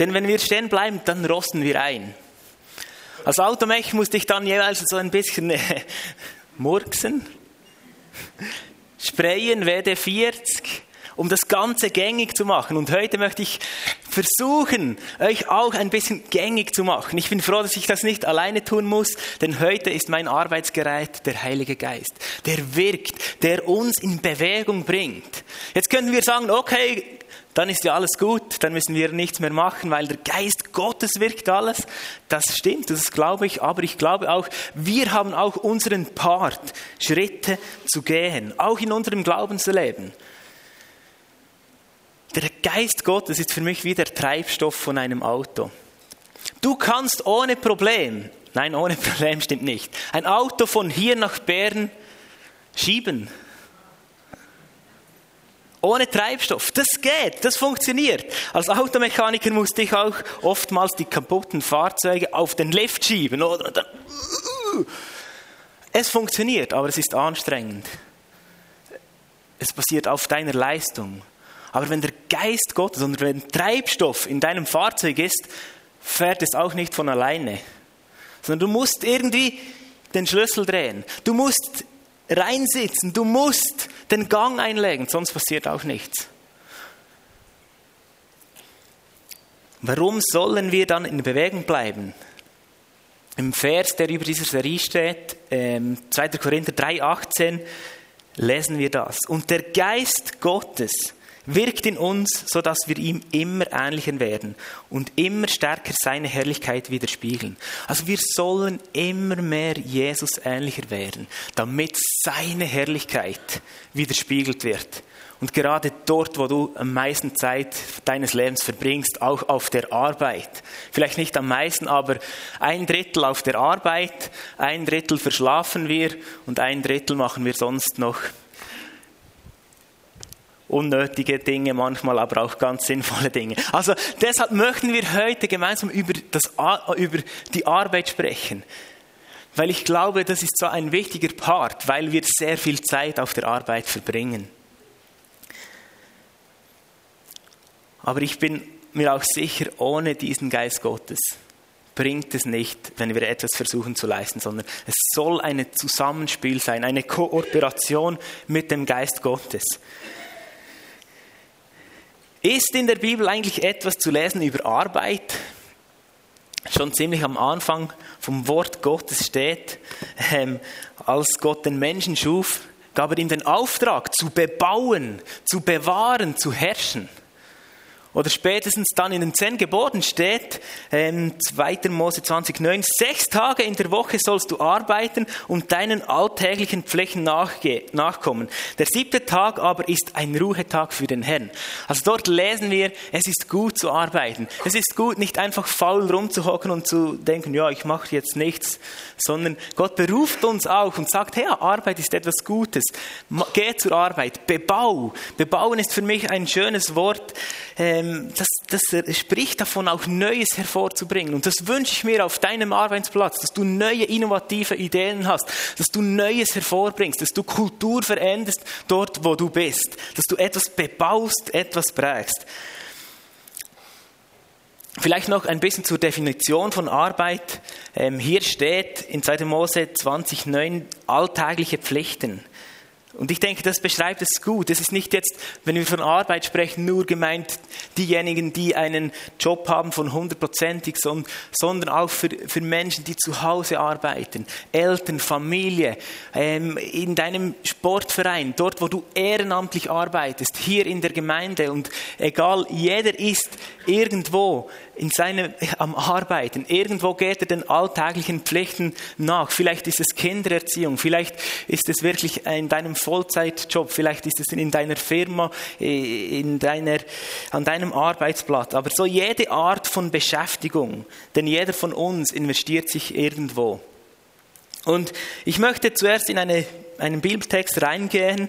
Denn wenn wir stehen bleiben, dann rosten wir ein. Als Automech musste ich dann jeweils so ein bisschen äh, murksen, sprayen, WD40, um das Ganze gängig zu machen. Und heute möchte ich versuchen, euch auch ein bisschen gängig zu machen. Ich bin froh, dass ich das nicht alleine tun muss, denn heute ist mein Arbeitsgerät der Heilige Geist, der wirkt, der uns in Bewegung bringt. Jetzt könnten wir sagen, okay, dann ist ja alles gut, dann müssen wir nichts mehr machen, weil der Geist Gottes wirkt alles. Das stimmt, das glaube ich, aber ich glaube auch, wir haben auch unseren Part, Schritte zu gehen, auch in unserem Glaubensleben. Der Geist Gottes ist für mich wie der Treibstoff von einem Auto. Du kannst ohne Problem, nein, ohne Problem stimmt nicht, ein Auto von hier nach Bern schieben. Ohne Treibstoff. Das geht, das funktioniert. Als Automechaniker musste ich auch oftmals die kaputten Fahrzeuge auf den Lift schieben. Es funktioniert, aber es ist anstrengend. Es basiert auf deiner Leistung. Aber wenn der Geist Gottes und wenn Treibstoff in deinem Fahrzeug ist, fährt es auch nicht von alleine. Sondern du musst irgendwie den Schlüssel drehen. Du musst reinsitzen. Du musst den Gang einlegen, sonst passiert auch nichts. Warum sollen wir dann in Bewegung bleiben? Im Vers, der über dieser Serie steht, 2. Ähm, Korinther 3,18, lesen wir das. Und der Geist Gottes wirkt in uns, sodass wir ihm immer ähnlicher werden und immer stärker seine Herrlichkeit widerspiegeln. Also wir sollen immer mehr Jesus ähnlicher werden, damit seine Herrlichkeit widerspiegelt wird. Und gerade dort, wo du am meisten Zeit deines Lebens verbringst, auch auf der Arbeit. Vielleicht nicht am meisten, aber ein Drittel auf der Arbeit, ein Drittel verschlafen wir und ein Drittel machen wir sonst noch unnötige Dinge, manchmal aber auch ganz sinnvolle Dinge. Also deshalb möchten wir heute gemeinsam über, das, über die Arbeit sprechen. Weil ich glaube, das ist so ein wichtiger Part, weil wir sehr viel Zeit auf der Arbeit verbringen. Aber ich bin mir auch sicher, ohne diesen Geist Gottes bringt es nicht, wenn wir etwas versuchen zu leisten, sondern es soll ein Zusammenspiel sein, eine Kooperation mit dem Geist Gottes. Ist in der Bibel eigentlich etwas zu lesen über Arbeit? Schon ziemlich am Anfang vom Wort Gottes steht, ähm, als Gott den Menschen schuf, gab er ihm den Auftrag zu bebauen, zu bewahren, zu herrschen. Oder spätestens dann in den zehn Geboten steht, ähm, 2. Mose 20,9, sechs Tage in der Woche sollst du arbeiten und deinen alltäglichen Pflichten nachkommen. Der siebte Tag aber ist ein Ruhetag für den Herrn. Also dort lesen wir, es ist gut zu arbeiten. Es ist gut, nicht einfach faul rumzuhocken und zu denken, ja, ich mache jetzt nichts, sondern Gott beruft uns auch und sagt, hey, Arbeit ist etwas Gutes. Geh zur Arbeit, bebau. Bebauen ist für mich ein schönes Wort. Äh, ähm, das, das spricht davon, auch Neues hervorzubringen. Und das wünsche ich mir auf deinem Arbeitsplatz, dass du neue, innovative Ideen hast, dass du Neues hervorbringst, dass du Kultur veränderst dort, wo du bist, dass du etwas bebaust, etwas prägst. Vielleicht noch ein bisschen zur Definition von Arbeit. Ähm, hier steht in 2. Mose 20,9 alltägliche Pflichten. Und ich denke, das beschreibt es gut. Es ist nicht jetzt, wenn wir von Arbeit sprechen, nur gemeint diejenigen, die einen Job haben von hundertprozentig, sondern auch für, für Menschen, die zu Hause arbeiten, Eltern, Familie, ähm, in deinem Sportverein, dort, wo du ehrenamtlich arbeitest, hier in der Gemeinde und egal, jeder ist irgendwo in seinem, am Arbeiten. Irgendwo geht er den alltäglichen Pflichten nach. Vielleicht ist es Kindererziehung, vielleicht ist es wirklich in deinem Vollzeitjob, vielleicht ist es in deiner Firma, in deiner, an deinem Arbeitsplatz. Aber so jede Art von Beschäftigung, denn jeder von uns investiert sich irgendwo. Und ich möchte zuerst in eine, einen Bibeltext reingehen,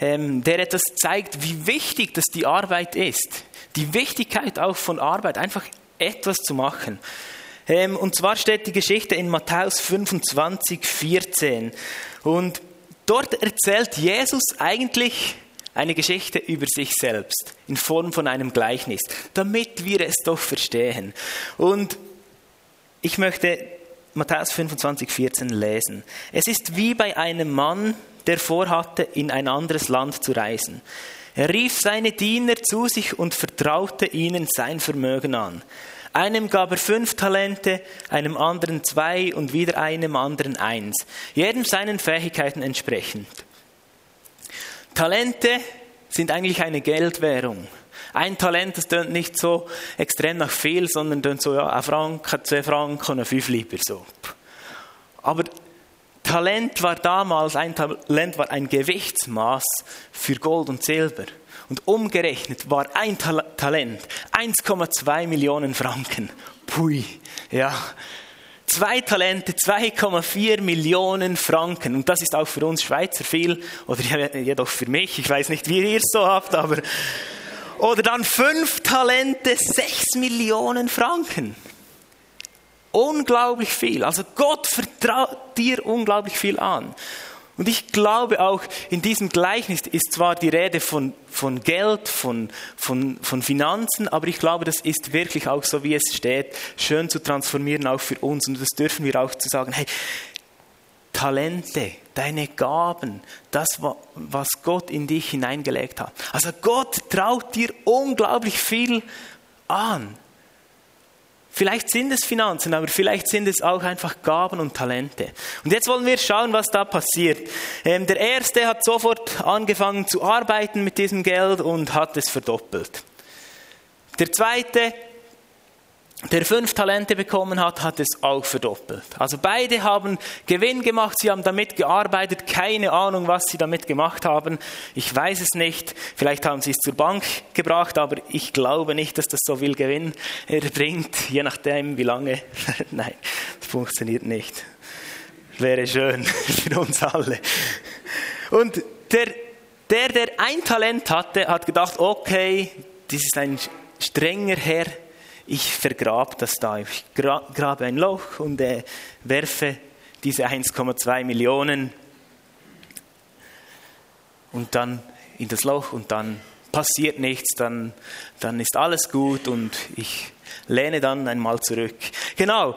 ähm, der etwas zeigt, wie wichtig das die Arbeit ist. Die Wichtigkeit auch von Arbeit, einfach etwas zu machen. Ähm, und zwar steht die Geschichte in Matthäus 25, 14. Und dort erzählt Jesus eigentlich Eine Geschichte über sich selbst in Form von einem Gleichnis, damit wir es doch verstehen. Und ich möchte Matthäus 25, 14 lesen. Es ist wie bei einem Mann, der vorhatte, in ein anderes Land zu reisen. Er rief seine Diener zu sich und vertraute ihnen sein Vermögen an. Einem gab er fünf Talente, einem anderen zwei und wieder einem anderen eins, jedem seinen Fähigkeiten entsprechend. Talente sind eigentlich eine Geldwährung. Ein Talent, das tönt nicht so extrem nach viel, sondern tönt so, ja, ein Franken, zwei Franken, fünf lieber so. Aber Talent war damals, ein Talent war ein Gewichtsmaß für Gold und Silber. Und umgerechnet war ein Tal Talent 1,2 Millionen Franken. Pui, ja. Zwei Talente, 2,4 Millionen Franken. Und das ist auch für uns Schweizer viel, oder jedoch für mich. Ich weiß nicht, wie ihr es so habt, aber. Oder dann fünf Talente, 6 Millionen Franken. Unglaublich viel. Also Gott vertraut dir unglaublich viel an. Und ich glaube auch, in diesem Gleichnis ist zwar die Rede von, von Geld, von, von, von Finanzen, aber ich glaube, das ist wirklich auch so, wie es steht, schön zu transformieren, auch für uns. Und das dürfen wir auch zu sagen, hey, Talente, deine Gaben, das, was Gott in dich hineingelegt hat. Also Gott traut dir unglaublich viel an. Vielleicht sind es Finanzen, aber vielleicht sind es auch einfach Gaben und Talente. Und jetzt wollen wir schauen, was da passiert. Ähm, der erste hat sofort angefangen zu arbeiten mit diesem Geld und hat es verdoppelt. Der zweite der fünf Talente bekommen hat, hat es auch verdoppelt. Also beide haben Gewinn gemacht, sie haben damit gearbeitet, keine Ahnung, was sie damit gemacht haben. Ich weiß es nicht. Vielleicht haben sie es zur Bank gebracht, aber ich glaube nicht, dass das so viel Gewinn bringt, je nachdem, wie lange. Nein, das funktioniert nicht. Wäre schön für uns alle. Und der, der, der ein Talent hatte, hat gedacht, okay, das ist ein strenger Herr, ich vergrabe das da. Ich grabe ein Loch und äh, werfe diese 1,2 Millionen und dann in das Loch und dann passiert nichts, dann, dann ist alles gut und ich lehne dann einmal zurück. Genau.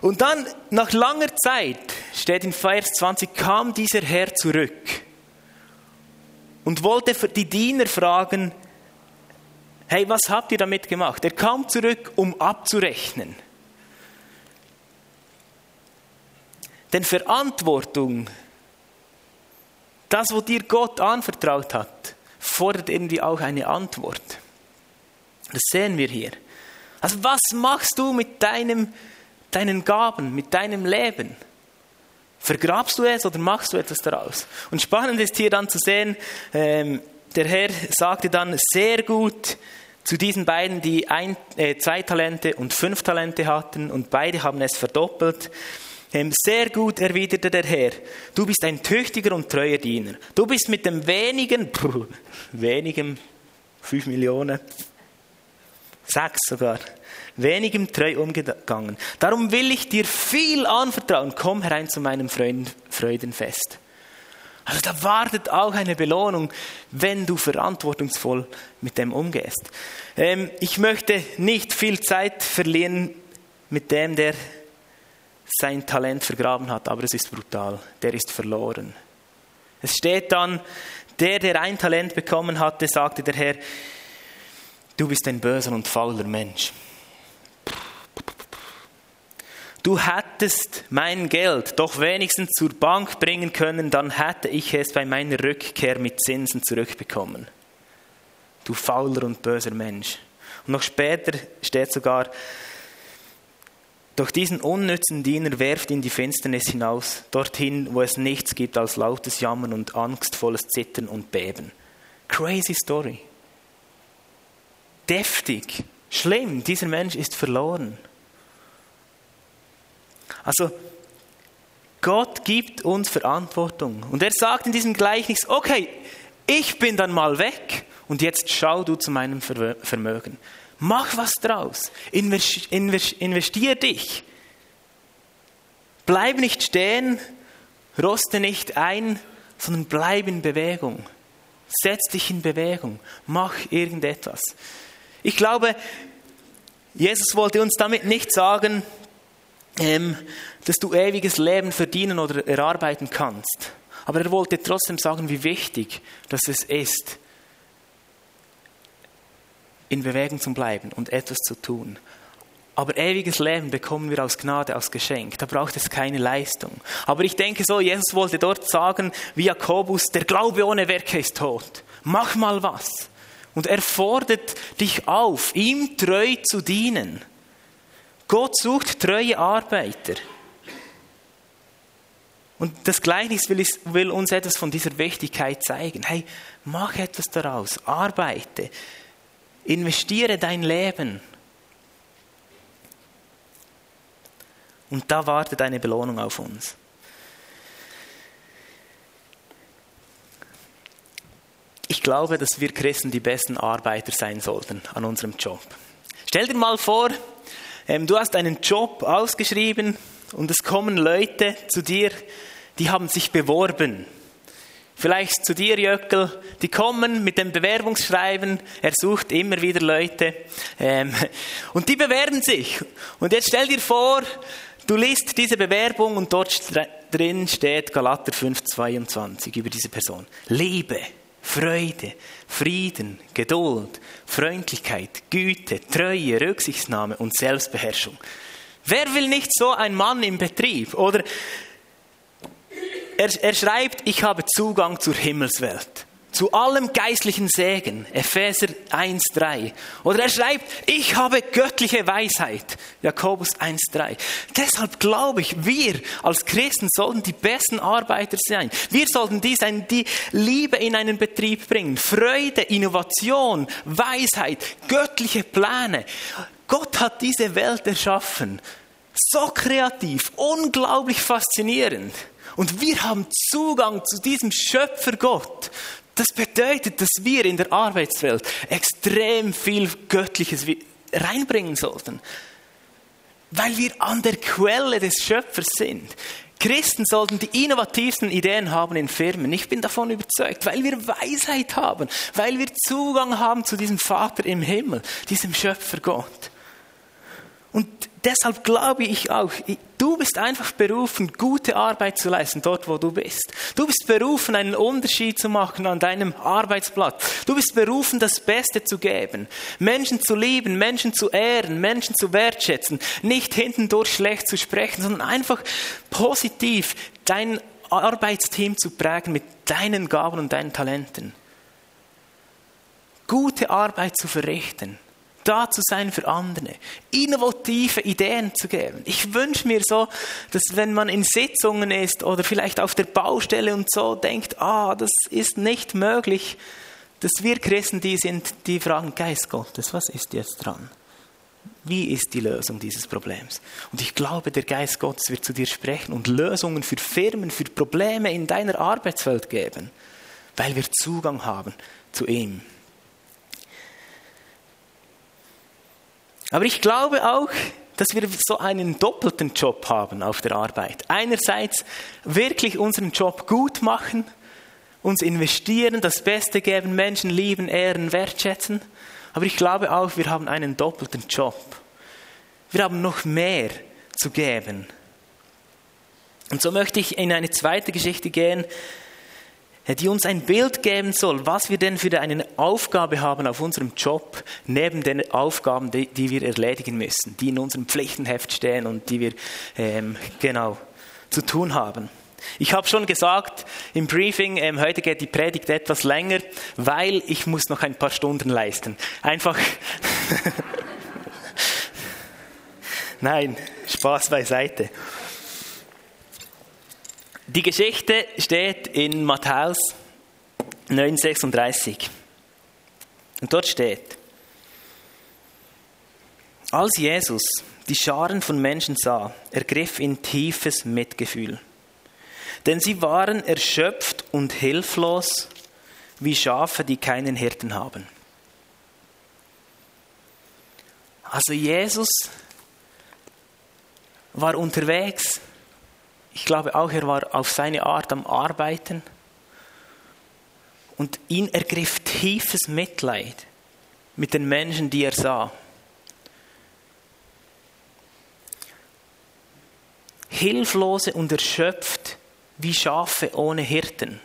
Und dann, nach langer Zeit, steht in Vers 20, kam dieser Herr zurück und wollte die Diener fragen, hey, was habt ihr damit gemacht? Er kam zurück, um abzurechnen. Denn Verantwortung, das, was dir Gott anvertraut hat, fordert irgendwie auch eine Antwort. Das sehen wir hier. Also was machst du mit deinem, deinen Gaben, mit deinem Leben? Vergrabst du es oder machst du etwas daraus? Und spannend ist hier dann zu sehen, ähm, der Herr sagte dann sehr gut zu diesen beiden, die ein, äh, zwei Talente und fünf Talente hatten und beide haben es verdoppelt. Ähm, sehr gut erwiderte der Herr, du bist ein tüchtiger und treuer Diener. Du bist mit dem wenigen, pff, wenigem, fünf Millionen, sechs sogar, wenigem treu umgegangen. Darum will ich dir viel anvertrauen. Komm herein zu meinem Freudenfest. Also da wartet auch eine Belohnung, wenn du verantwortungsvoll mit dem umgehst. Ähm, ich möchte nicht viel Zeit verlieren mit dem, der sein Talent vergraben hat, aber es ist brutal. Der ist verloren. Es steht dann, der, der ein Talent bekommen hatte, sagte der Herr, du bist ein böser und fauler Mensch. Du hättest mein Geld doch wenigstens zur Bank bringen können, dann hätte ich es bei meiner Rückkehr mit Zinsen zurückbekommen. Du fauler und böser Mensch. Und noch später steht sogar, doch diesen unnützen Diener werft in die Finsternis hinaus, dorthin, wo es nichts gibt als lautes Jammern und angstvolles Zittern und Beben. Crazy Story. Deftig, schlimm, dieser Mensch ist verloren. Also Gott gibt uns Verantwortung. Und er sagt in diesem Gleichnis, okay, ich bin dann mal weg und jetzt schau du zu meinem Vermögen. Mach was draus. Investier dich. Bleib nicht stehen, roste nicht ein, sondern bleib in Bewegung. Setz dich in Bewegung. Mach irgendetwas. Ich glaube, Jesus wollte uns damit nicht sagen, ähm, dass du ewiges Leben verdienen oder erarbeiten kannst. Aber er wollte trotzdem sagen, wie wichtig dass es ist, in Bewegung zu bleiben und etwas zu tun. Aber ewiges Leben bekommen wir aus Gnade, aus Geschenk. Da braucht es keine Leistung. Aber ich denke so, Jesus wollte dort sagen, wie Jakobus, der Glaube ohne Werke ist tot. Mach mal was. Und er fordert dich auf, ihm treu zu dienen. Gott sucht treue Arbeiter. Und das Gleichnis will, will, uns etwas von dieser Wichtigkeit zeigen. Hey, mach etwas daraus, arbeite, investiere dein Leben. Und da wartet eine Belohnung auf uns. Ich glaube, dass wir Christen die besten Arbeiter sein sollten an unserem Job. Stell dir mal vor, du hast einen Job ausgeschrieben und es kommen Leute zu dir, die haben sich beworben. Vielleicht zu dir, Jöckel, die kommen mit dem Bewerbungsschreiben, er sucht immer wieder Leute ähm, und die bewerben sich. Und jetzt stell dir vor, du liest diese Bewerbung und dort drin steht Galater 5,22 über diese Person. Liebe, Freude, Frieden, Geduld, Freundlichkeit, Güte, Treue, Rücksichtnahme und Selbstbeherrschung. Wer will nicht so ein Mann im Betrieb? Oder er, er schreibt, ich habe Zugang zur Himmelswelt zu allem geistlichen Segen, Epheser 1,3. Oder er schreibt, ich habe göttliche Weisheit, Jakobus 1,3. Deshalb glaube ich, wir als Christen sollten die besten Arbeiter sein. Wir sollten die sein, die Liebe in einen Betrieb bringen, Freude, Innovation, Weisheit, göttliche Pläne. Gott hat diese Welt erschaffen. So kreativ, unglaublich faszinierend. Und wir haben Zugang zu diesem Schöpfer Gott. Das bedeutet, dass wir in der Arbeitswelt extrem viel Göttliches reinbringen sollten, weil wir an der Quelle des Schöpfers sind. Christen sollten die innovativsten Ideen haben in Firmen. Ich bin davon überzeugt, weil wir Weisheit haben, weil wir Zugang haben zu diesem Vater im Himmel, diesem Schöpfer Gott. Und deshalb glaube ich auch, du bist einfach berufen, gute Arbeit zu leisten, dort wo du bist. Du bist berufen, einen Unterschied zu machen an deinem Arbeitsplatz. Du bist berufen, das Beste zu geben, Menschen zu lieben, Menschen zu ehren, Menschen zu wertschätzen, nicht hintendurch schlecht zu sprechen, sondern einfach positiv dein Arbeitsteam zu prägen mit deinen Gaben und deinen Talenten. Gute Arbeit zu verrichten da zu sein für andere, innovative Ideen zu geben. Ich wünsche mir so, dass wenn man in Sitzungen ist oder vielleicht auf der Baustelle und so denkt, ah, das ist nicht möglich, dass wir Christen die sind, die fragen, Geist Gottes, was ist jetzt dran? Wie ist die Lösung dieses Problems? Und ich glaube, der Geist Gottes wird zu dir sprechen und Lösungen für Firmen, für Probleme in deiner Arbeitswelt geben, weil wir Zugang haben zu ihm. Aber ich glaube auch, dass wir so einen doppelten Job haben auf der Arbeit. Einerseits wirklich unseren Job gut machen, uns investieren, das Beste geben, Menschen lieben, ehren, wertschätzen. Aber ich glaube auch, wir haben einen doppelten Job. Wir haben noch mehr zu geben. Und so möchte ich in eine zweite Geschichte gehen, die uns ein Bild geben soll, was wir denn für eine Aufgabe haben auf unserem Job, neben den Aufgaben, die, die wir erledigen müssen, die in unserem Pflichtenheft stehen und die wir ähm, genau zu tun haben. Ich habe schon gesagt im Briefing, ähm, heute geht die Predigt etwas länger, weil ich muss noch ein paar Stunden leisten. Einfach. Nein, Spaß beiseite. Die Geschichte steht in Matthäus 9,36. Und dort steht, als Jesus die Scharen von Menschen sah, ergriff ihn tiefes Mitgefühl. Denn sie waren erschöpft und hilflos wie Schafe, die keinen Hirten haben. Also Jesus war unterwegs ich glaube auch, er war auf seine Art am Arbeiten. Und ihn ergriff tiefes Mitleid mit den Menschen, die er sah. Hilflose und erschöpft wie Schafe ohne Hirten.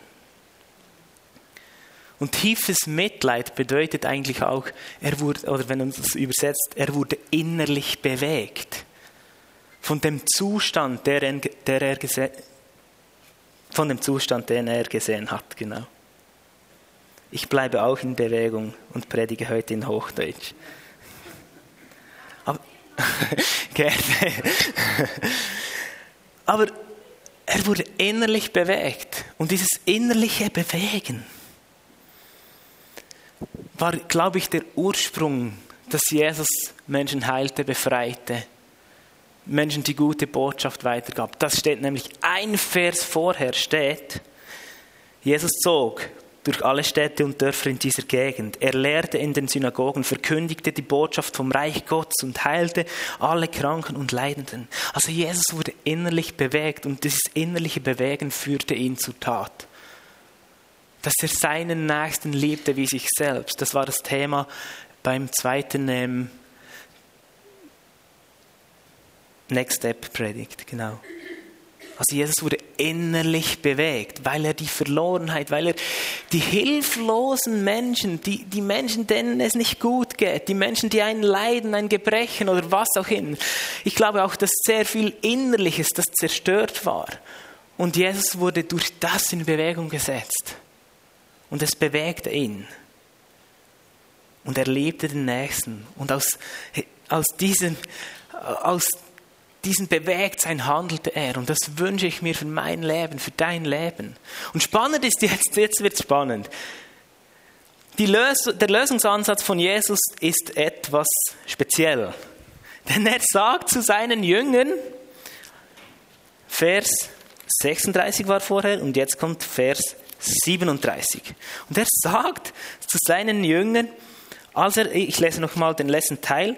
Und tiefes Mitleid bedeutet eigentlich auch, er wurde, oder wenn man das übersetzt, er wurde innerlich bewegt von dem Zustand, der er, der er von dem Zustand, den er gesehen hat, genau. Ich bleibe auch in Bewegung und predige heute in Hochdeutsch. Aber, gerne. Aber er wurde innerlich bewegt. Und dieses innerliche Bewegen war, glaube ich, der Ursprung, dass Jesus Menschen heilte, befreite, Menschen die gute Botschaft weitergab. Das steht nämlich ein Vers vorher steht, Jesus zog durch alle Städte und Dörfer in dieser Gegend. Er lehrte in den Synagogen, verkündigte die Botschaft vom Reich Gottes und heilte alle Kranken und Leidenden. Also Jesus wurde innerlich bewegt und dieses innerliche Bewegen führte ihn zur Tat. Dass er seinen Nächsten liebte wie sich selbst. Das war das Thema beim zweiten ähm, Next Step Predigt, genau. Also Jesus wurde innerlich bewegt, weil er die Verlorenheit, weil er die hilflosen Menschen, die, die Menschen, denen es nicht gut geht, die Menschen, die einen leiden, ein Gebrechen oder was auch immer. Ich glaube auch, dass sehr viel Innerliches, das zerstört war. Und Jesus wurde durch das in Bewegung gesetzt. Und es bewegte ihn. Und er liebte den Nächsten. Und aus, aus diesem, aus diesen Bewegtsein handelte er. Und das wünsche ich mir für mein Leben, für dein Leben. Und spannend ist jetzt, jetzt wird es spannend. Lös der Lösungsansatz von Jesus ist etwas speziell. Denn er sagt zu seinen Jüngern, Vers 36 war vorher und jetzt kommt Vers 37. Und er sagt zu seinen Jüngern, als er, ich lese nochmal den letzten Teil,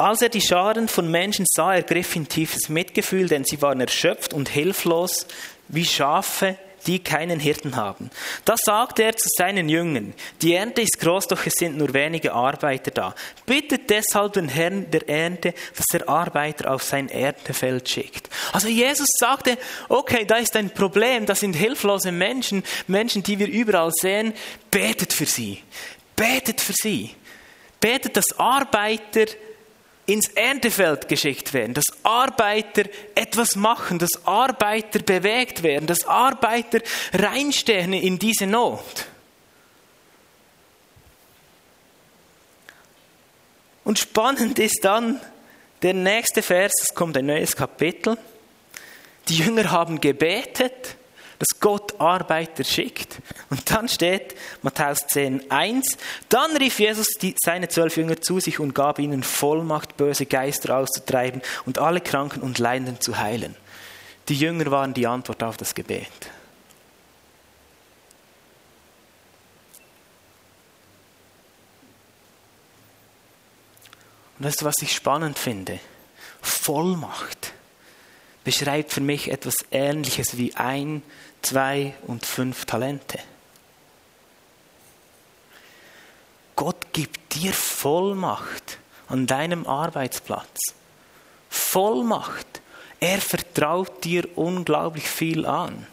als er die Scharen von Menschen sah, ergriff ihn tiefes Mitgefühl, denn sie waren erschöpft und hilflos wie Schafe, die keinen Hirten haben. Da sagte er zu seinen Jüngern, die Ernte ist groß, doch es sind nur wenige Arbeiter da. Bittet deshalb den Herrn der Ernte, dass er Arbeiter auf sein Erntefeld schickt. Also Jesus sagte, okay, da ist ein Problem, das sind hilflose Menschen, Menschen, die wir überall sehen, betet für sie. Betet für sie. Betet, dass Arbeiter ins Erntefeld geschickt werden, dass Arbeiter etwas machen, dass Arbeiter bewegt werden, dass Arbeiter reinstehen in diese Not. Und spannend ist dann der nächste Vers, es kommt ein neues Kapitel. Die Jünger haben gebetet dass Gott Arbeiter schickt. Und dann steht Matthäus 10, 1, dann rief Jesus die, seine zwölf Jünger zu sich und gab ihnen Vollmacht, böse Geister auszutreiben und alle Kranken und Leidenden zu heilen. Die Jünger waren die Antwort auf das Gebet. Und das ist, was ich spannend finde. Vollmacht beschreibt für mich etwas Ähnliches wie ein zwei und fünf Talente. Gott gibt dir Vollmacht an deinem Arbeitsplatz. Vollmacht. Er vertraut dir unglaublich viel an.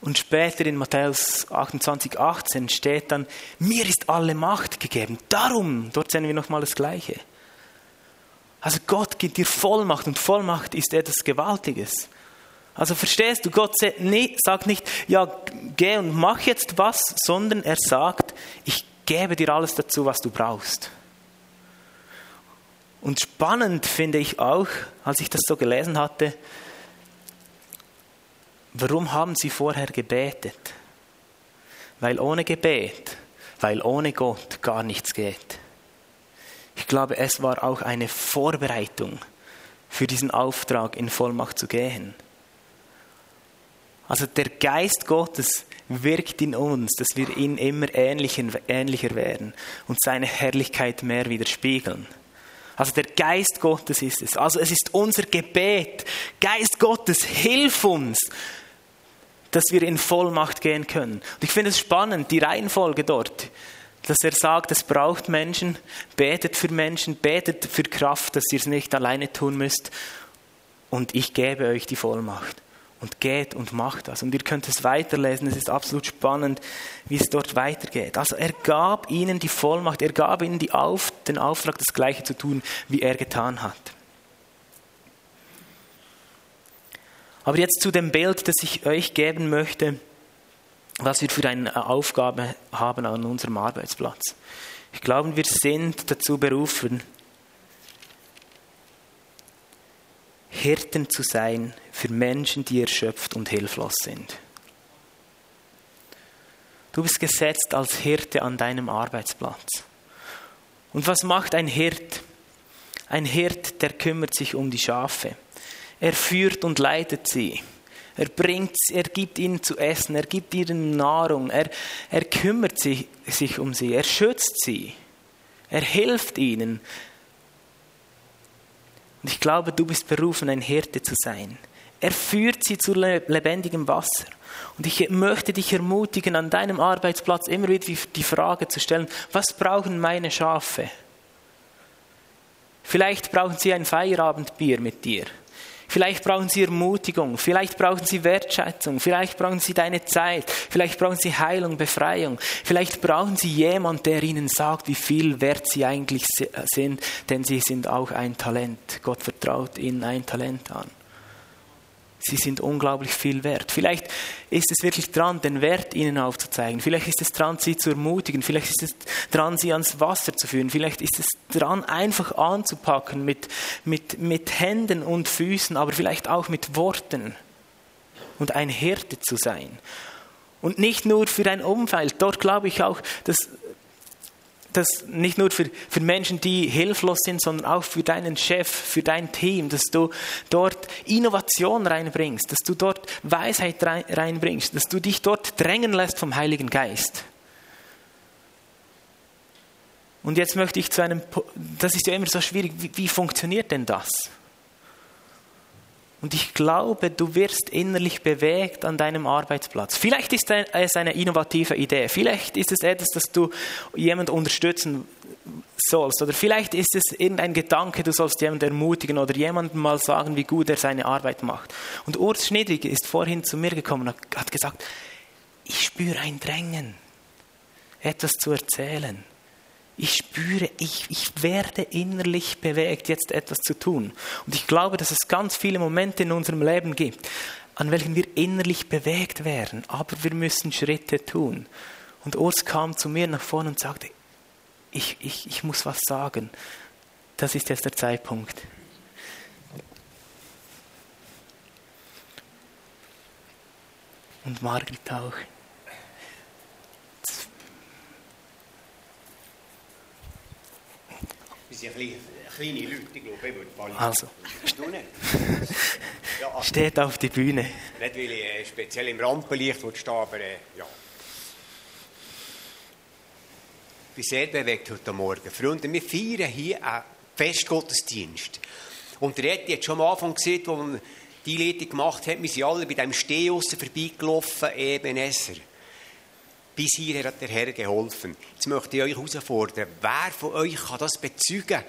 Und später in Matthäus 28, 18 steht dann, mir ist alle Macht gegeben. Darum, dort sehen wir nochmal das Gleiche. Also Gott gibt dir Vollmacht und Vollmacht ist etwas Gewaltiges. Also verstehst du, Gott sagt nicht, ja, geh und mach jetzt was, sondern er sagt, ich gebe dir alles dazu, was du brauchst. Und spannend finde ich auch, als ich das so gelesen hatte, warum haben sie vorher gebetet? Weil ohne Gebet, weil ohne Gott gar nichts geht. Ich glaube, es war auch eine Vorbereitung für diesen Auftrag in Vollmacht zu gehen. Also der Geist Gottes wirkt in uns, dass wir ihn immer ähnlicher, werden und seine Herrlichkeit mehr widerspiegeln. Also der Geist Gottes ist es. Also es ist unser Gebet. Geist Gottes, hilf uns, dass wir in Vollmacht gehen können. Und ich finde es spannend, die Reihenfolge dort, dass er sagt, es braucht Menschen, betet für Menschen, betet für Kraft, dass ihr es nicht alleine tun müsst. Und ich gebe euch die Vollmacht. Und geht und macht das. Und ihr könnt es weiterlesen. Es ist absolut spannend, wie es dort weitergeht. Also er gab ihnen die Vollmacht, er gab ihnen Auf, den Auftrag, das Gleiche zu tun, wie er getan hat. Aber jetzt zu dem Bild, das ich euch geben möchte, was wir für eine Aufgabe haben an unserem Arbeitsplatz. Ich glaube, wir sind dazu berufen, Hirten zu sein für Menschen, die erschöpft und hilflos sind. Du bist gesetzt als Hirte an deinem Arbeitsplatz. Und was macht ein Hirt? Ein Hirt, der kümmert sich um die Schafe. Er führt und leitet sie. Er bringt, er gibt ihnen zu essen, er gibt ihnen Nahrung, er, er kümmert sich, sich um sie, er schützt sie, er hilft ihnen. Und ich glaube, du bist berufen, ein Hirte zu sein. Er führt sie zu lebendigem Wasser. Und ich möchte dich ermutigen, an deinem Arbeitsplatz immer wieder die Frage zu stellen, was brauchen meine Schafe? Vielleicht brauchen sie ein Feierabendbier mit dir. Vielleicht brauchen sie Ermutigung, vielleicht brauchen sie Wertschätzung, vielleicht brauchen sie deine Zeit, vielleicht brauchen sie Heilung, Befreiung, vielleicht brauchen sie jemand, der ihnen sagt, wie viel wert sie eigentlich sind, denn sie sind auch ein Talent. Gott vertraut ihnen ein Talent an. Sie sind unglaublich viel wert. Vielleicht ist es wirklich dran, den Wert ihnen aufzuzeigen. Vielleicht ist es dran, sie zu ermutigen. Vielleicht ist es dran, sie ans Wasser zu führen. Vielleicht ist es dran, einfach anzupacken mit, mit, mit Händen und Füßen, aber vielleicht auch mit Worten und ein Hirte zu sein. Und nicht nur für ein Umfeld. Dort glaube ich auch, dass das nicht nur für, für Menschen, die hilflos sind, sondern auch für deinen Chef, für dein Team, dass du dort Innovation reinbringst, dass du dort Weisheit reinbringst, dass du dich dort drängen lässt vom Heiligen Geist. Und jetzt möchte ich zu einem, das ist ja immer so schwierig, wie, wie funktioniert denn das? Und ich glaube, du wirst innerlich bewegt an deinem Arbeitsplatz. Vielleicht ist es eine innovative Idee. Vielleicht ist es etwas, dass du jemand unterstützen sollst. Oder vielleicht ist es irgendein Gedanke, du sollst jemanden ermutigen oder jemandem mal sagen, wie gut er seine Arbeit macht. Und Urs Schnidrig ist vorhin zu mir gekommen und hat gesagt, ich spüre ein Drängen, etwas zu erzählen ich spüre, ich, ich werde innerlich bewegt, jetzt etwas zu tun. Und ich glaube, dass es ganz viele Momente in unserem Leben gibt, an welchen wir innerlich bewegt werden, aber wir müssen Schritte tun. Und Urs kam zu mir nach vorne und sagte, ich, ich, ich muss was sagen. Das ist jetzt der Zeitpunkt. Und Margrit auch. Sind kleine Leute, ich glaube, ich würde mal... Also. Ja, also, Steht auf die Bühne. Nicht, weil ich äh, speziell im Rampenlicht stehen aber äh, ja. Ich bin sehr bewegt heute Morgen. Freunde, wir feiern hier einen Festgottesdienst. Und der Etti hat schon am Anfang gesehen, als wir die Einleitung gemacht haben, wir sind alle bei diesem Steh vorbeigelaufen, Ebenezer. Bis hier hat der Herr geholfen. Jetzt möchte ich euch herausfordern, wer von euch kann das bezeugen,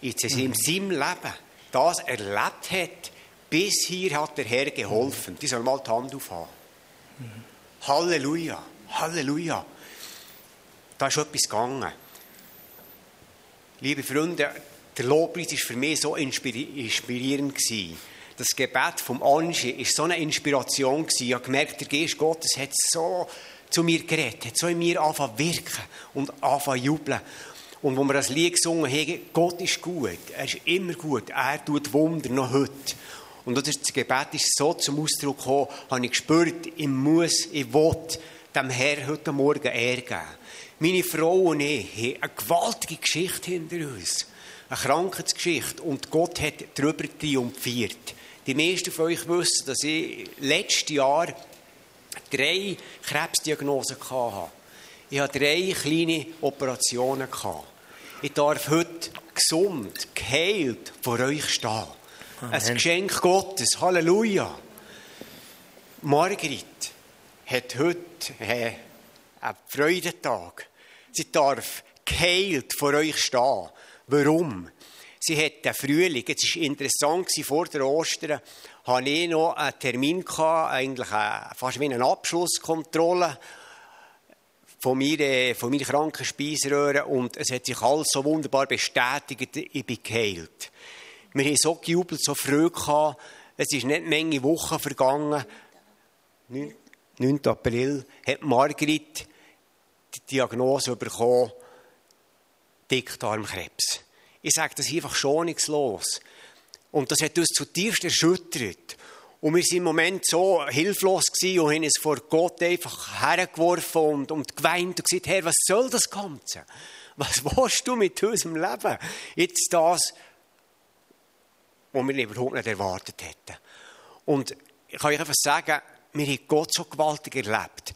jetzt in mhm. seinem Leben das erlebt hat, bis hier hat der Herr geholfen. Die soll mal die Hand aufhaben. Mhm. Halleluja, Halleluja. Da ist etwas gegangen. Liebe Freunde, der Lobpreis war für mich so inspirierend. Das Gebet vom Angie war so eine Inspiration. Ich habe gemerkt, der Geist Gottes hat so zu mir geredet, hat so in mir angefangen wirken und anfangen jubeln. Und wo wir das Lied gesungen haben, Gott ist gut, er ist immer gut, er tut Wunder, noch heute. Und das Gebet ist so zum Ausdruck gekommen, habe ich gespürt, ich muss, ich will dem Herrn heute Morgen Ehre. Meine Frau und ich haben eine gewaltige Geschichte hinter uns. Eine Krankheitsgeschichte. Und Gott hat darüber triumphiert. Die meisten von euch wissen, dass ich letztes Jahr drei Krebsdiagnosen hatte. Ich hatte drei kleine Operationen. Ich darf heute gesund, geheilt vor euch stehen. Amen. Ein Geschenk Gottes. Halleluja. Margrit, hat heute äh, einen Freudentag. Sie darf geheilt vor euch stehen. Warum? Sie hat den Frühling, es war interessant, vor der Ostern hatte ich noch einen Termin, eigentlich fast wie eine Abschlusskontrolle von meiner, von meiner kranken Speiseröhre und es hat sich alles so wunderbar bestätigt, ich bin geheilt. Wir haben so gejubelt, so früh es ist nicht Menge Wochen vergangen. 9. April hat Margrit die Diagnose bekommen, Dickdarmkrebs. Ich sage das einfach schonungslos. Und das hat uns zutiefst erschüttert. Und wir waren im Moment so hilflos gewesen und haben es vor Gott einfach hergeworfen und, und geweint und gesagt, Herr, was soll das Ganze? Was willst du mit unserem Leben? Jetzt das, was wir überhaupt nicht erwartet hätten. Und ich kann euch einfach sagen, wir haben Gott so gewaltig erlebt.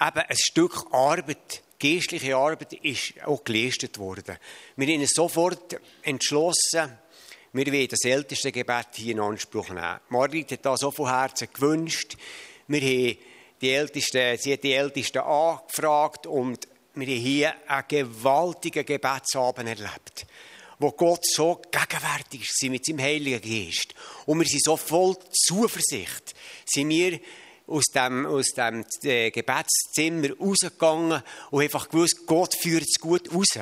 Eben ein Stück Arbeit, geistliche Arbeit, ist auch geleistet worden. Wir haben uns sofort entschlossen, wir wollen das älteste Gebet hier in Anspruch nehmen. Margrit hat das so von Herzen gewünscht. Wir haben die Ältesten, sie hat die Ältesten angefragt und wir haben hier einen gewaltigen Gebetsabend erlebt, wo Gott so gegenwärtig ist mit seinem Heiligen Geist. Und wir sind so voll Zuversicht, sind wir aus dem, aus dem äh, Gebetszimmer rausgegangen und einfach gewusst, Gott führt es gut raus.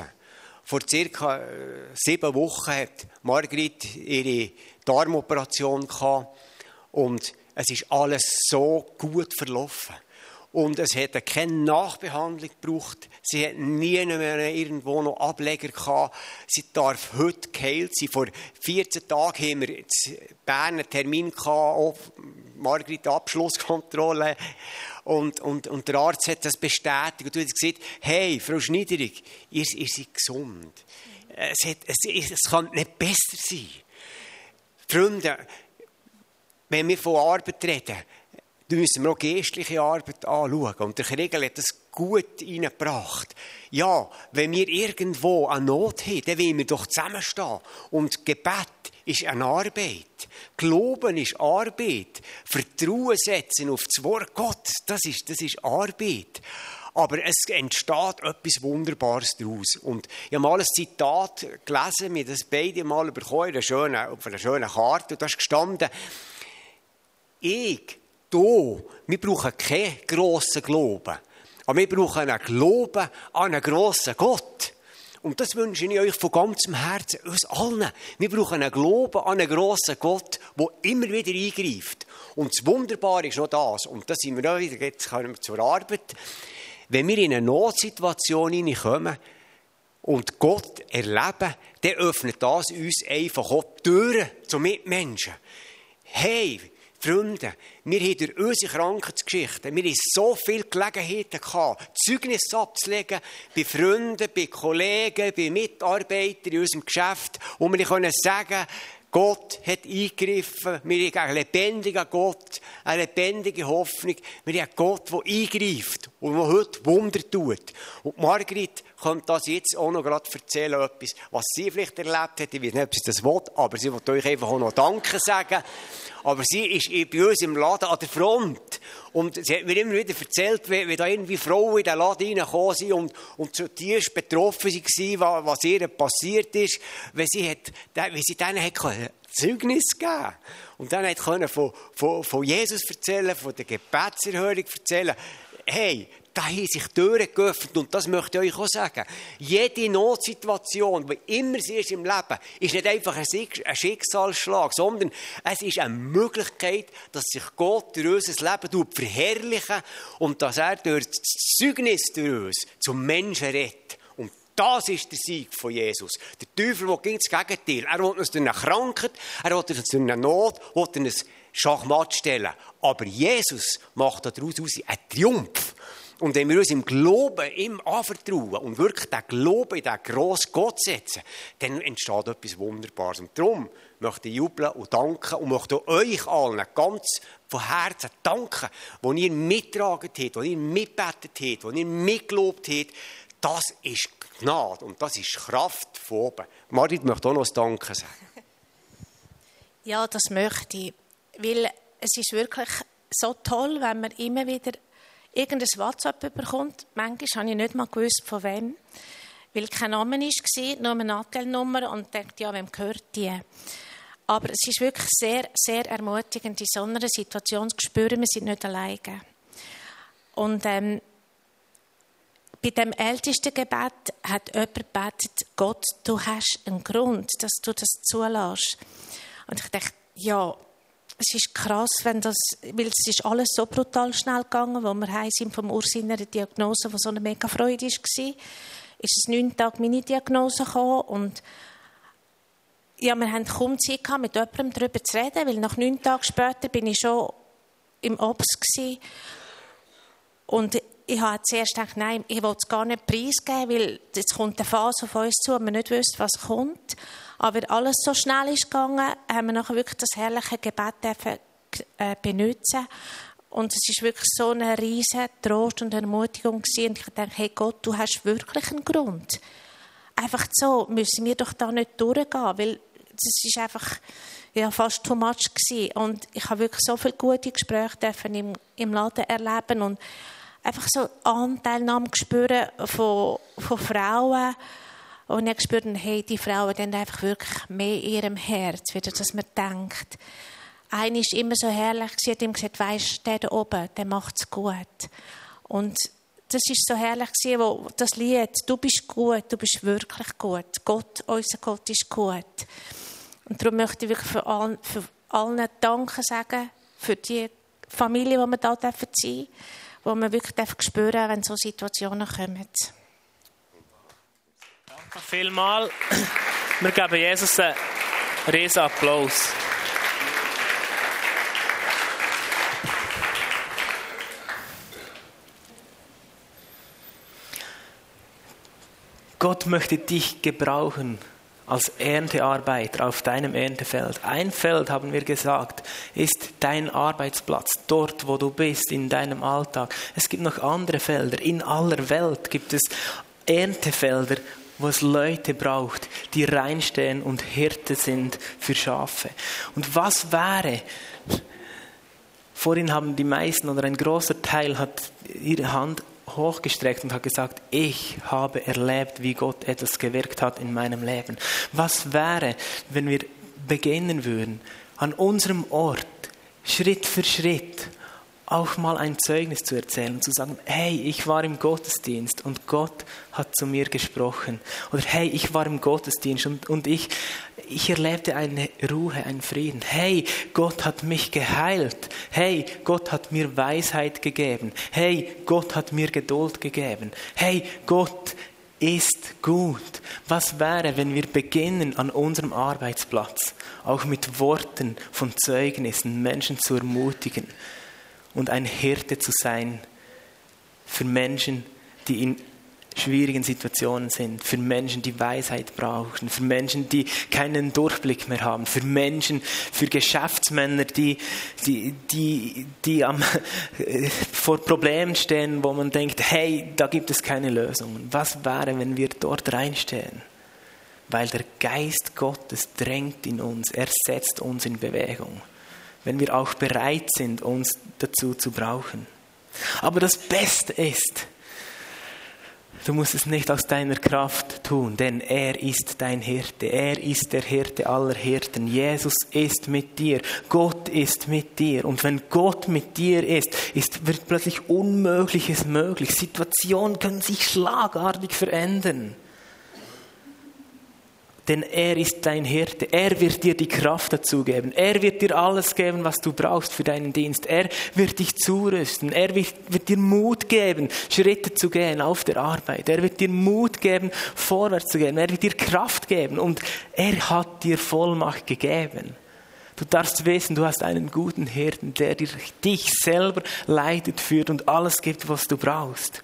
Vor circa äh, sieben Wochen hat Margrit ihre Darmoperation gehabt und es ist alles so gut verlaufen. Und es hat keine Nachbehandlung gebraucht. Sie hat nie mehr irgendwo noch Ableger gehabt. Sie darf heute geheilt sein. Vor 14 Tagen haben wir in Bern einen Termin gehabt, Margrit Abschlusskontrolle. Und, und, und der Arzt hat das bestätigt. Und du hast gesagt, hey, Frau Schneiderig, ihr, ihr seid gesund. Es, hat, es, es kann nicht besser sein. Freunde, wenn wir von Arbeit reden, dann müssen wir auch geistliche Arbeit anschauen. Und der Kriegel hat das gut reingebracht. Ja, wenn wir irgendwo eine Not haben, dann wollen wir doch zusammenstehen. Und Gebet ist eine Arbeit. Glauben ist Arbeit. Vertrauen setzen auf das Wort Gott, das ist, das ist Arbeit. Aber es entsteht etwas Wunderbares daraus. Und ich habe mal ein Zitat gelesen, wir das beide mal bekommen, auf einer schönen, auf einer schönen Karte. Und da ist gestanden, ich, du, wir brauchen keinen grossen Glauben. Aber wir brauchen einen Glauben an einen grossen Gott. Und das wünsche ich euch von ganzem Herzen, uns allen. Wir brauchen einen Glauben an einen grossen Gott, der immer wieder eingreift. Und das Wunderbare ist noch das, und da sind wir auch wieder, jetzt kommen wir zur Arbeit, wenn wir in eine Notsituation hineinkommen und Gott erleben, dann öffnet das uns einfach auch die Türen zum Mitmenschen. Hey, Freunde, wir haben durch unsere Krankheitsgeschichte, wir haben so viele Gelegenheiten gehabt, Zeugnisse abzulegen, bei Freunden, bei Kollegen, bei Mitarbeitern in unserem Geschäft, wo wir können sagen, Gott hat eingegriffen. Wir haben einen lebendigen Gott, eine lebendige Hoffnung. Wir haben einen Gott, der eingreift und der heute Wunder tut. Und Margrit kommt das jetzt auch noch gerade erzählen, etwas, was sie vielleicht erlebt hat. Ich weiß nicht, ob sie das will, aber sie will euch einfach auch noch Danke sagen. Aber sie ist bei uns im Laden an der Front. Und sie hat mir immer wieder erzählt, wie, wie da irgendwie Frauen in den Laden reingekommen sind und, und zutiefst betroffen waren, was ihr passiert ist, wie sie, hat, wie sie denen hat Zeugnis geben Und dann hat von, von, von Jesus erzählen, von der Gebetserhörung erzählen. Hey, da haben sich Türen geöffnet und das möchte ich euch auch sagen. Jede Notsituation, wie immer sie ist im Leben, ist nicht einfach ein Schicksalsschlag, sondern es ist eine Möglichkeit, dass sich Gott durch unser Leben verherrlichen und dass er durch das Zeugnis durch uns zum Menschen rettet. Und das ist der Sieg von Jesus. Der Teufel will gegen das Gegenteil. Er will uns durch eine Krankheit, er will uns durch eine Not, will uns Schachmatt stellen. Aber Jesus macht daraus einen Triumph. Und wenn wir uns im Glauben ihm anvertrauen und wirklich den Glauben in diesen grossen Gott setzen, dann entsteht etwas Wunderbares. Und darum möchte ich jubeln und danken und möchte euch allen ganz von Herzen danken, wo ihr mittragen habt, wo ihr mitbetet habt, wo ihr mitgelobt habt. Das ist Gnade und das ist Kraft von oben. Marit möchte auch noch ein Danke sagen. Ja, das möchte ich. Weil es ist wirklich so toll, wenn man immer wieder irgendein WhatsApp bekommt. Manchmal habe ich nicht mal gewusst, von wem. Weil kein Name war, nur eine Nadelnummer und dachte, ja, wem gehört die? Aber es ist wirklich sehr, sehr ermutigend, in so einer Situation zu spüren, wir sind nicht alleine. Und ähm, bei dem ältesten Gebet hat jemand gebetet, Gott, du hast einen Grund, dass du das zulässt. Und ich dachte, ja, es ist krass, wenn das, weil es ist alles so brutal schnell gegangen, wo wir heim sind vom Urs in einer Diagnose, die so eine mega Freude war, ist es neun Tage meine Diagnose gekommen und ja, wir haben kaum Zeit gehabt, mit jemandem darüber zu reden, weil nach neun Tagen später bin ich schon im Obs gewesen. Und ich habe zuerst gedacht, nein, ich will es gar nicht preisgeben, weil jetzt kommt eine Phase auf uns zu, und wir nicht wissen, was kommt. Aber weil alles so schnell ist gegangen, haben wir nachher wirklich das herrliche Gebet dürfen, äh, benutzen. Und es ist wirklich so eine riesige Trost und Ermutigung gewesen. Und ich denke, hey Gott, du hast wirklich einen Grund. Einfach so müssen wir doch da nicht durchgehen, weil das ist einfach ja, fast too much gewesen. Und ich habe wirklich so viele gute Gespräche dürfen im, im Laden erleben und einfach so Anteilnahme spüren von, von Frauen. Und ich gespürt, hey, die Frauen haben einfach wirklich mehr in ihrem Herz, wieder, dass man denkt. Eine ist immer so herrlich, sie hat ihm gesagt, weisst, der da oben, der macht's gut. Und das ist so herrlich wo das Lied, du bist gut, du bist wirklich gut. Gott, unser Gott ist gut. Und darum möchte ich wirklich für, allen, für allen Danke sagen, für die Familie, die wir da sein dürfen wo man wirklich spüren darf, wenn so Situationen kommen. Danke vielmals. Wir geben Jesus einen riesen Applaus. Gott möchte dich gebrauchen als Erntearbeiter auf deinem Erntefeld. Ein Feld, haben wir gesagt, ist dein Arbeitsplatz, dort, wo du bist, in deinem Alltag. Es gibt noch andere Felder. In aller Welt gibt es Erntefelder, wo es Leute braucht, die reinstehen und Hirte sind für Schafe. Und was wäre, vorhin haben die meisten oder ein großer Teil hat ihre Hand hochgestreckt und hat gesagt, ich habe erlebt, wie Gott etwas gewirkt hat in meinem Leben. Was wäre, wenn wir beginnen würden, an unserem Ort, Schritt für Schritt, auch mal ein Zeugnis zu erzählen und zu sagen, hey, ich war im Gottesdienst und Gott hat zu mir gesprochen. Oder hey, ich war im Gottesdienst und, und ich, ich erlebte eine Ruhe, einen Frieden. Hey, Gott hat mich geheilt. Hey, Gott hat mir Weisheit gegeben. Hey, Gott hat mir Geduld gegeben. Hey, Gott ist gut. Was wäre, wenn wir beginnen an unserem Arbeitsplatz, auch mit Worten von Zeugnissen Menschen zu ermutigen? Und ein Hirte zu sein für Menschen, die in schwierigen Situationen sind, für Menschen, die Weisheit brauchen, für Menschen, die keinen Durchblick mehr haben, für Menschen, für Geschäftsmänner, die, die, die, die am, vor Problemen stehen, wo man denkt, hey, da gibt es keine Lösungen. Was wäre, wenn wir dort reinstehen? Weil der Geist Gottes drängt in uns, er setzt uns in Bewegung wenn wir auch bereit sind, uns dazu zu brauchen. Aber das Beste ist, du musst es nicht aus deiner Kraft tun, denn er ist dein Hirte. Er ist der Hirte aller Hirten. Jesus ist mit dir. Gott ist mit dir. Und wenn Gott mit dir ist, ist wird plötzlich Unmögliches möglich. Situationen können sich schlagartig verändern. Denn er ist dein Hirte. Er wird dir die Kraft dazu geben. Er wird dir alles geben, was du brauchst für deinen Dienst. Er wird dich zurüsten. Er wird, wird, dir Mut geben, Schritte zu gehen auf der Arbeit. Er wird dir Mut geben, vorwärts zu gehen. Er wird dir Kraft geben. Und er hat dir Vollmacht gegeben. Du darfst wissen, du hast einen guten Hirten, der dich selber leitet, führt und alles gibt, was du brauchst.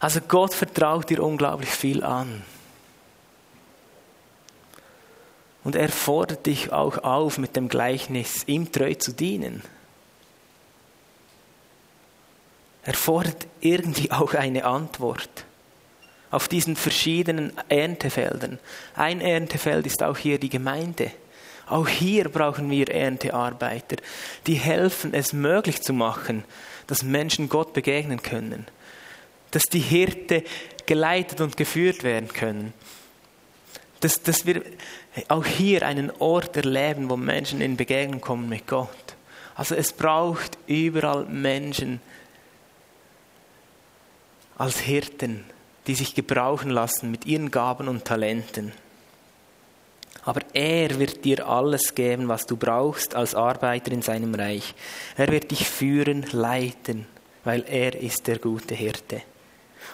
Also Gott vertraut dir unglaublich viel an. Und er fordert dich auch auf, mit dem Gleichnis ihm treu zu dienen. Er fordert irgendwie auch eine Antwort auf diesen verschiedenen Erntefeldern. Ein Erntefeld ist auch hier die Gemeinde. Auch hier brauchen wir Erntearbeiter, die helfen, es möglich zu machen, dass Menschen Gott begegnen können, dass die Hirte geleitet und geführt werden können, dass, dass wir auch hier einen Ort erleben, wo Menschen in Begegnung kommen mit Gott. Also es braucht überall Menschen als Hirten, die sich gebrauchen lassen mit ihren Gaben und Talenten. Aber er wird dir alles geben, was du brauchst als Arbeiter in seinem Reich. Er wird dich führen, leiten, weil er ist der gute Hirte.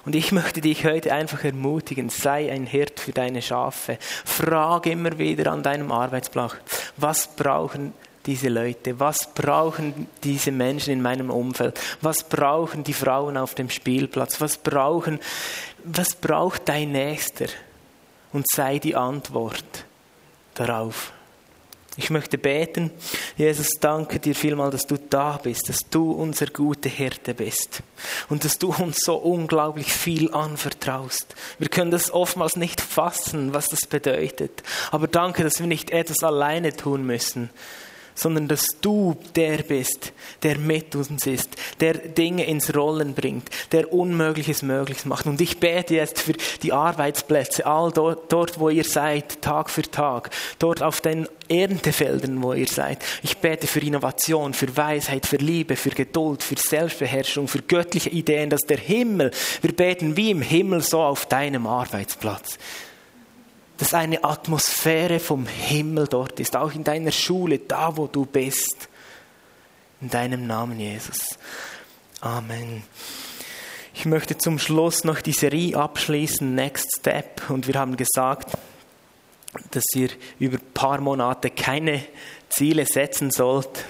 Und ich möchte dich heute einfach ermutigen, sei ein Hirt für deine Schafe. Frage immer wieder an deinem Arbeitsplatz, was brauchen diese Leute? Was brauchen diese Menschen in meinem Umfeld? Was brauchen die Frauen auf dem Spielplatz? Was brauchen, was braucht dein Nächster? Und sei die Antwort darauf. Ich möchte beten, Jesus, danke dir vielmal, dass du da bist, dass du unser guter Hirte bist und dass du uns so unglaublich viel anvertraust. Wir können das oftmals nicht fassen, was das bedeutet, aber danke, dass wir nicht etwas alleine tun müssen, sondern dass du der bist, der mit uns ist, der Dinge ins Rollen bringt, der Unmögliches möglich macht. Und ich bete jetzt für die Arbeitsplätze, all dort, dort wo ihr seid, Tag für Tag, dort auf den Erntefeldern, wo ihr seid. Ich bete für Innovation, für Weisheit, für Liebe, für Geduld, für Selbstbeherrschung, für göttliche Ideen, dass der Himmel, wir beten wie im Himmel so auf deinem Arbeitsplatz dass eine Atmosphäre vom Himmel dort ist, auch in deiner Schule, da wo du bist. In deinem Namen, Jesus. Amen. Ich möchte zum Schluss noch die Serie abschließen, Next Step. Und wir haben gesagt, dass ihr über ein paar Monate keine Ziele setzen sollt,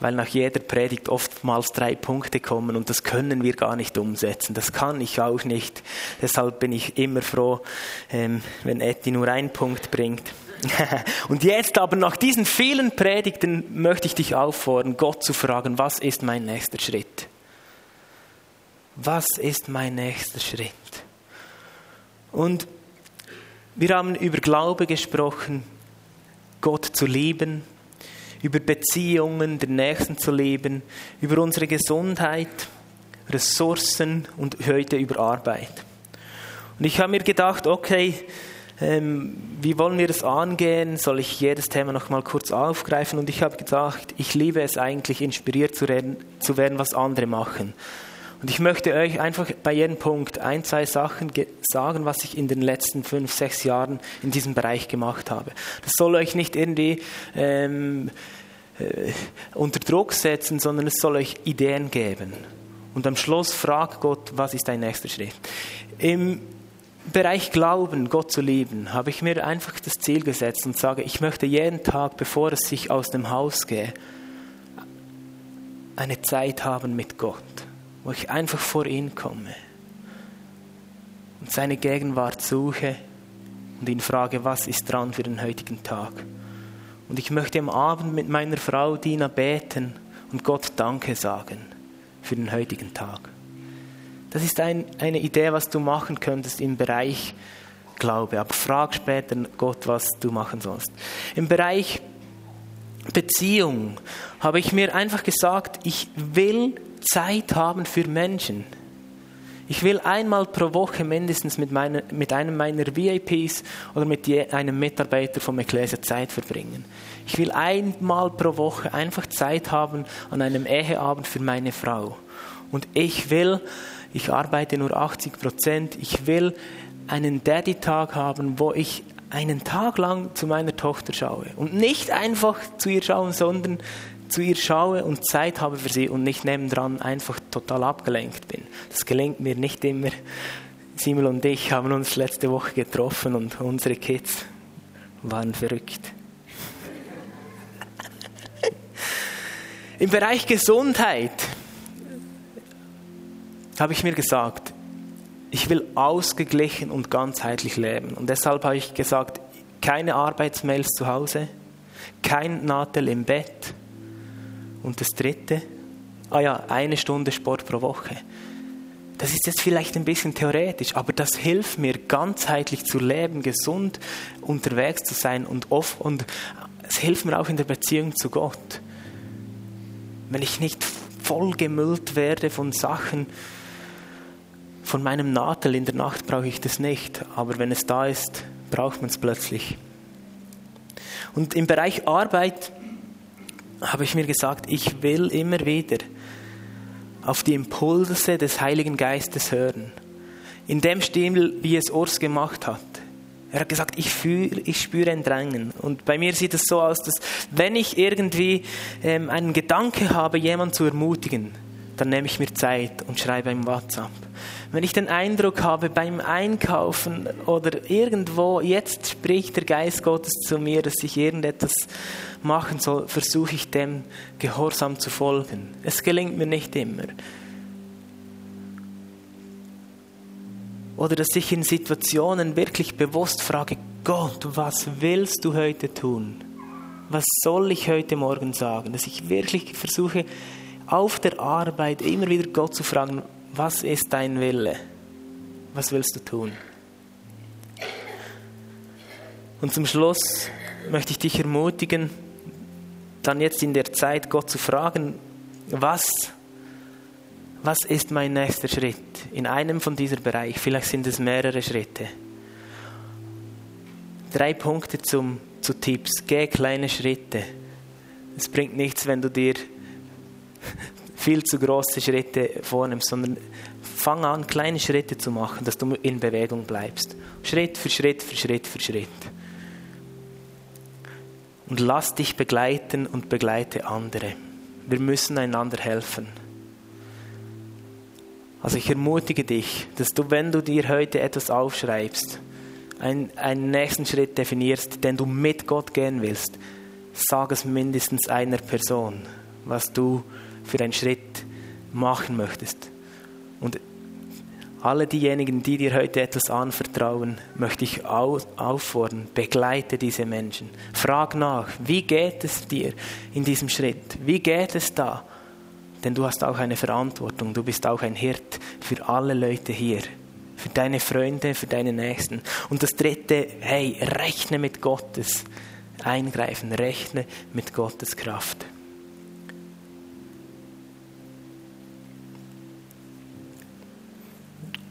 weil nach jeder Predigt oftmals drei Punkte kommen und das können wir gar nicht umsetzen. Das kann ich auch nicht. Deshalb bin ich immer froh, ähm, wenn Etty nur einen Punkt bringt. und jetzt aber nach diesen vielen Predigten möchte ich dich auffordern, Gott zu fragen, was ist mein nächster Schritt? Was ist mein nächster Schritt? Und wir haben über Glaube gesprochen, Gott zu lieben, über Beziehungen der Nächsten zu leben, über unsere Gesundheit, Ressourcen und heute über Arbeit. Und ich habe mir gedacht, okay, ähm, wie wollen wir das angehen? Soll ich jedes Thema noch mal kurz aufgreifen? Und ich habe gedacht, ich liebe es eigentlich, inspiriert zu, reden, zu werden, was andere machen. Und ich möchte euch einfach bei jedem Punkt ein, zwei Sachen sagen, was ich in den letzten fünf, sechs Jahren in diesem Bereich gemacht habe. Das soll euch nicht irgendwie ähm, äh, unter Druck setzen, sondern es soll euch Ideen geben. Und am Schluss fragt Gott, was ist dein nächster Schritt? Im Bereich Glauben, Gott zu lieben, habe ich mir einfach das Ziel gesetzt und sage, ich möchte jeden Tag, bevor es sich aus dem Haus gehe, eine Zeit haben mit Gott wo ich einfach vor ihn komme und seine Gegenwart suche und ihn frage, was ist dran für den heutigen Tag. Und ich möchte am Abend mit meiner Frau Dina beten und Gott Danke sagen für den heutigen Tag. Das ist ein, eine Idee, was du machen könntest im Bereich Glaube. Aber frag später Gott, was du machen sollst. Im Bereich Beziehung habe ich mir einfach gesagt, ich will Zeit haben für Menschen. Ich will einmal pro Woche mindestens mit, meine, mit einem meiner VIPs oder mit einem Mitarbeiter vom Ecclesia Zeit verbringen. Ich will einmal pro Woche einfach Zeit haben an einem Eheabend für meine Frau. Und ich will, ich arbeite nur 80 Prozent, ich will einen Daddy-Tag haben, wo ich einen Tag lang zu meiner Tochter schaue. Und nicht einfach zu ihr schauen, sondern zu ihr schaue und Zeit habe für sie und nicht nebendran einfach total abgelenkt bin. Das gelingt mir nicht immer. Simon und ich haben uns letzte Woche getroffen und unsere Kids waren verrückt. Im Bereich Gesundheit habe ich mir gesagt, ich will ausgeglichen und ganzheitlich leben. Und deshalb habe ich gesagt, keine Arbeitsmails zu Hause, kein Nadel im Bett, und das dritte, ah ja, eine Stunde Sport pro Woche. Das ist jetzt vielleicht ein bisschen theoretisch, aber das hilft mir, ganzheitlich zu leben, gesund unterwegs zu sein und oft und es hilft mir auch in der Beziehung zu Gott. Wenn ich nicht voll gemüllt werde von Sachen, von meinem Nadel in der Nacht brauche ich das nicht, aber wenn es da ist, braucht man es plötzlich. Und im Bereich Arbeit habe ich mir gesagt, ich will immer wieder auf die Impulse des Heiligen Geistes hören. In dem Stil, wie es Urs gemacht hat. Er hat gesagt, ich, fühl, ich spüre ein Drängen. Und bei mir sieht es so aus, dass wenn ich irgendwie ähm, einen Gedanke habe, jemanden zu ermutigen, dann nehme ich mir Zeit und schreibe ihm WhatsApp. Wenn ich den Eindruck habe beim Einkaufen oder irgendwo, jetzt spricht der Geist Gottes zu mir, dass ich irgendetwas machen soll, versuche ich dem gehorsam zu folgen. Es gelingt mir nicht immer. Oder dass ich in Situationen wirklich bewusst frage, Gott, was willst du heute tun? Was soll ich heute Morgen sagen? Dass ich wirklich versuche, auf der Arbeit immer wieder Gott zu fragen, was ist dein Wille? Was willst du tun? Und zum Schluss möchte ich dich ermutigen, dann jetzt in der Zeit Gott zu fragen, was, was ist mein nächster Schritt in einem von dieser Bereichen? Vielleicht sind es mehrere Schritte. Drei Punkte zum, zu Tipps. Geh kleine Schritte. Es bringt nichts, wenn du dir viel zu große Schritte vornimmst, sondern fang an, kleine Schritte zu machen, dass du in Bewegung bleibst. Schritt für Schritt für Schritt für Schritt. Und lass dich begleiten und begleite andere. Wir müssen einander helfen. Also ich ermutige dich, dass du, wenn du dir heute etwas aufschreibst, einen, einen nächsten Schritt definierst, den du mit Gott gehen willst, sag es mindestens einer Person, was du für einen Schritt machen möchtest. Und alle diejenigen, die dir heute etwas anvertrauen, möchte ich auffordern, begleite diese Menschen. Frag nach, wie geht es dir in diesem Schritt? Wie geht es da? Denn du hast auch eine Verantwortung, du bist auch ein Hirt für alle Leute hier, für deine Freunde, für deine Nächsten. Und das Dritte, hey, rechne mit Gottes Eingreifen, rechne mit Gottes Kraft.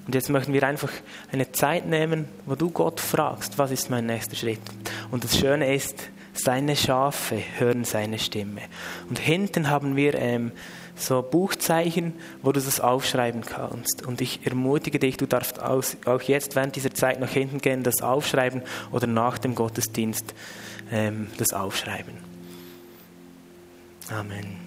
Und jetzt möchten wir einfach eine Zeit nehmen, wo du Gott fragst, was ist mein nächster Schritt? Und das Schöne ist, seine Schafe hören seine Stimme. Und hinten haben wir ähm, so Buchzeichen, wo du das aufschreiben kannst. Und ich ermutige dich, du darfst auch jetzt während dieser Zeit nach hinten gehen, das aufschreiben oder nach dem Gottesdienst ähm, das aufschreiben. Amen.